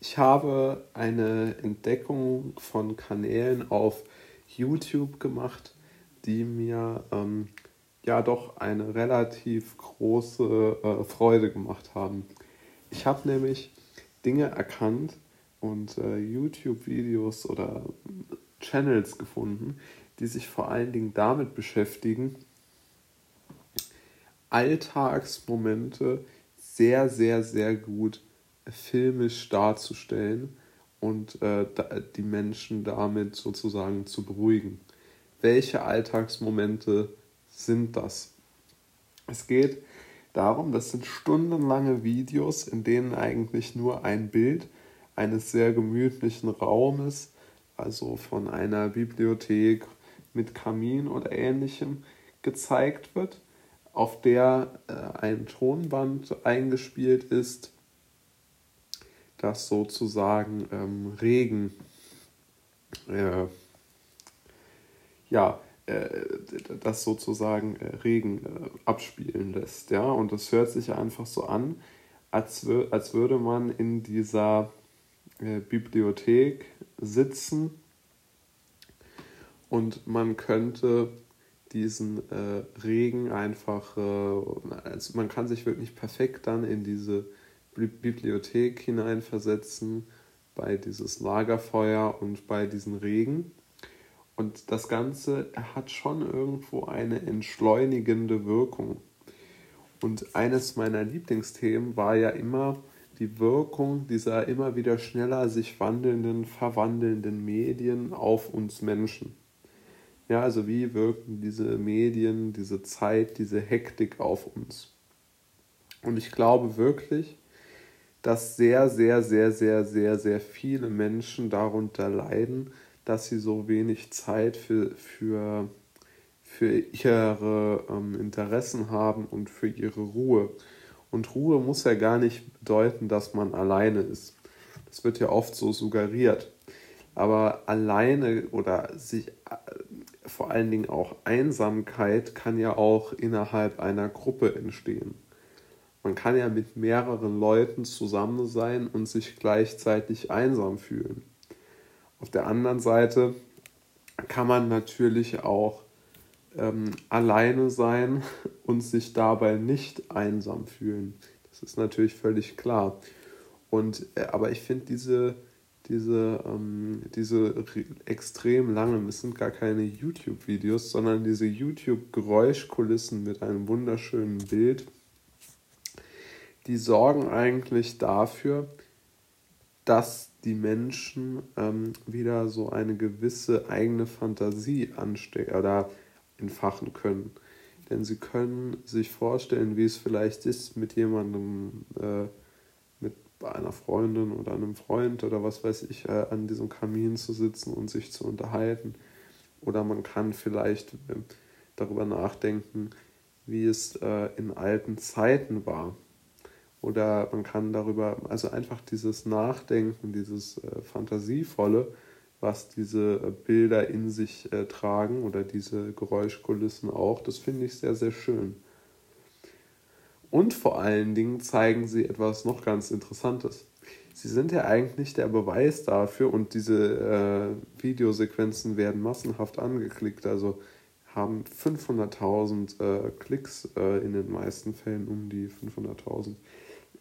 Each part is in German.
ich habe eine Entdeckung von Kanälen auf YouTube gemacht, die mir ähm, ja doch eine relativ große äh, Freude gemacht haben. Ich habe nämlich Dinge erkannt und äh, YouTube-Videos oder Channels gefunden, die sich vor allen Dingen damit beschäftigen, Alltagsmomente sehr, sehr, sehr gut filmisch darzustellen und äh, die Menschen damit sozusagen zu beruhigen. Welche Alltagsmomente sind das? Es geht darum, das sind stundenlange Videos, in denen eigentlich nur ein Bild eines sehr gemütlichen Raumes, also von einer Bibliothek mit Kamin oder ähnlichem, gezeigt wird, auf der äh, ein Tonband eingespielt ist, das sozusagen ähm, Regen, äh, ja, äh, das sozusagen äh, Regen äh, abspielen lässt, ja, und das hört sich einfach so an, als, als würde man in dieser Bibliothek sitzen und man könnte diesen Regen einfach, also man kann sich wirklich perfekt dann in diese Bibliothek hineinversetzen, bei dieses Lagerfeuer und bei diesen Regen. Und das Ganze hat schon irgendwo eine entschleunigende Wirkung. Und eines meiner Lieblingsthemen war ja immer die Wirkung dieser immer wieder schneller sich wandelnden, verwandelnden Medien auf uns Menschen. Ja, also wie wirken diese Medien, diese Zeit, diese Hektik auf uns? Und ich glaube wirklich, dass sehr, sehr, sehr, sehr, sehr, sehr viele Menschen darunter leiden, dass sie so wenig Zeit für, für, für ihre ähm, Interessen haben und für ihre Ruhe. Und Ruhe muss ja gar nicht bedeuten, dass man alleine ist. Das wird ja oft so suggeriert. Aber alleine oder sich äh, vor allen Dingen auch Einsamkeit kann ja auch innerhalb einer Gruppe entstehen. Man kann ja mit mehreren Leuten zusammen sein und sich gleichzeitig einsam fühlen. Auf der anderen Seite kann man natürlich auch ähm, alleine sein und sich dabei nicht einsam fühlen. Das ist natürlich völlig klar. Und, äh, aber ich finde diese, diese, ähm, diese extrem langen, es sind gar keine YouTube-Videos, sondern diese YouTube-Geräuschkulissen mit einem wunderschönen Bild die sorgen eigentlich dafür, dass die Menschen ähm, wieder so eine gewisse eigene Fantasie anstecken oder entfachen können. Denn sie können sich vorstellen, wie es vielleicht ist, mit jemandem, äh, mit einer Freundin oder einem Freund oder was weiß ich, äh, an diesem Kamin zu sitzen und sich zu unterhalten. Oder man kann vielleicht äh, darüber nachdenken, wie es äh, in alten Zeiten war oder man kann darüber, also einfach dieses Nachdenken, dieses äh, Fantasievolle, was diese äh, Bilder in sich äh, tragen oder diese Geräuschkulissen auch, das finde ich sehr, sehr schön. Und vor allen Dingen zeigen sie etwas noch ganz Interessantes. Sie sind ja eigentlich der Beweis dafür und diese äh, Videosequenzen werden massenhaft angeklickt, also haben 500.000 äh, Klicks in den meisten Fällen um die 500.000.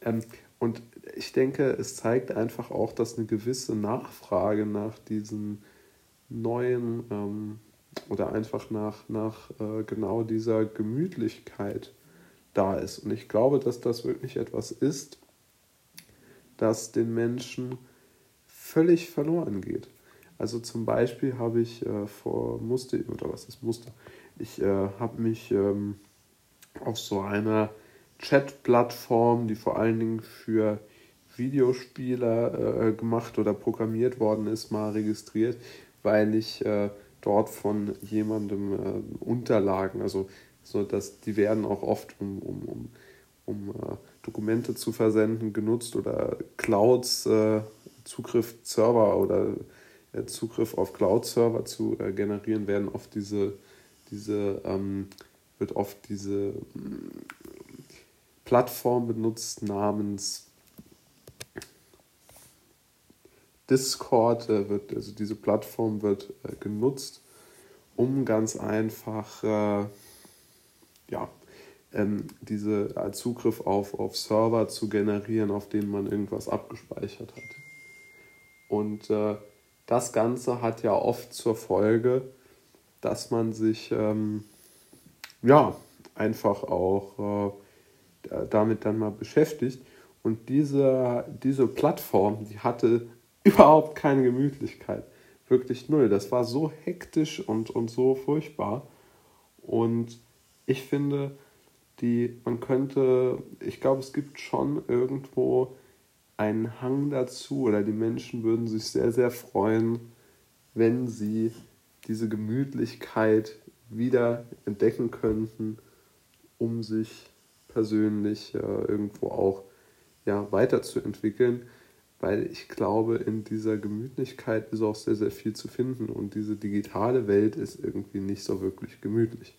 Ähm, und ich denke, es zeigt einfach auch, dass eine gewisse Nachfrage nach diesen neuen ähm, oder einfach nach, nach äh, genau dieser Gemütlichkeit da ist. Und ich glaube, dass das wirklich etwas ist, das den Menschen völlig verloren geht. Also zum Beispiel habe ich äh, vor musste oder was ist musste ich äh, habe mich ähm, auf so einer Chat-Plattform, die vor allen Dingen für Videospieler äh, gemacht oder programmiert worden ist, mal registriert, weil ich äh, dort von jemandem äh, Unterlagen, also so dass die werden auch oft um, um, um, um äh, Dokumente zu versenden genutzt oder Clouds, äh, Zugriff Server oder äh, Zugriff auf Cloud-Server zu generieren, werden oft diese, diese ähm, wird oft diese Plattform benutzt namens Discord äh, wird, also diese Plattform wird äh, genutzt, um ganz einfach äh, ja, ähm, diese äh, Zugriff auf, auf Server zu generieren, auf denen man irgendwas abgespeichert hat. Und äh, das Ganze hat ja oft zur Folge, dass man sich ähm, ja einfach auch äh, damit dann mal beschäftigt. Und diese, diese Plattform, die hatte überhaupt keine Gemütlichkeit. Wirklich null. Das war so hektisch und, und so furchtbar. Und ich finde, die, man könnte, ich glaube, es gibt schon irgendwo einen Hang dazu oder die Menschen würden sich sehr, sehr freuen, wenn sie diese Gemütlichkeit wieder entdecken könnten, um sich persönlich äh, irgendwo auch ja, weiterzuentwickeln, weil ich glaube, in dieser Gemütlichkeit ist auch sehr, sehr viel zu finden und diese digitale Welt ist irgendwie nicht so wirklich gemütlich.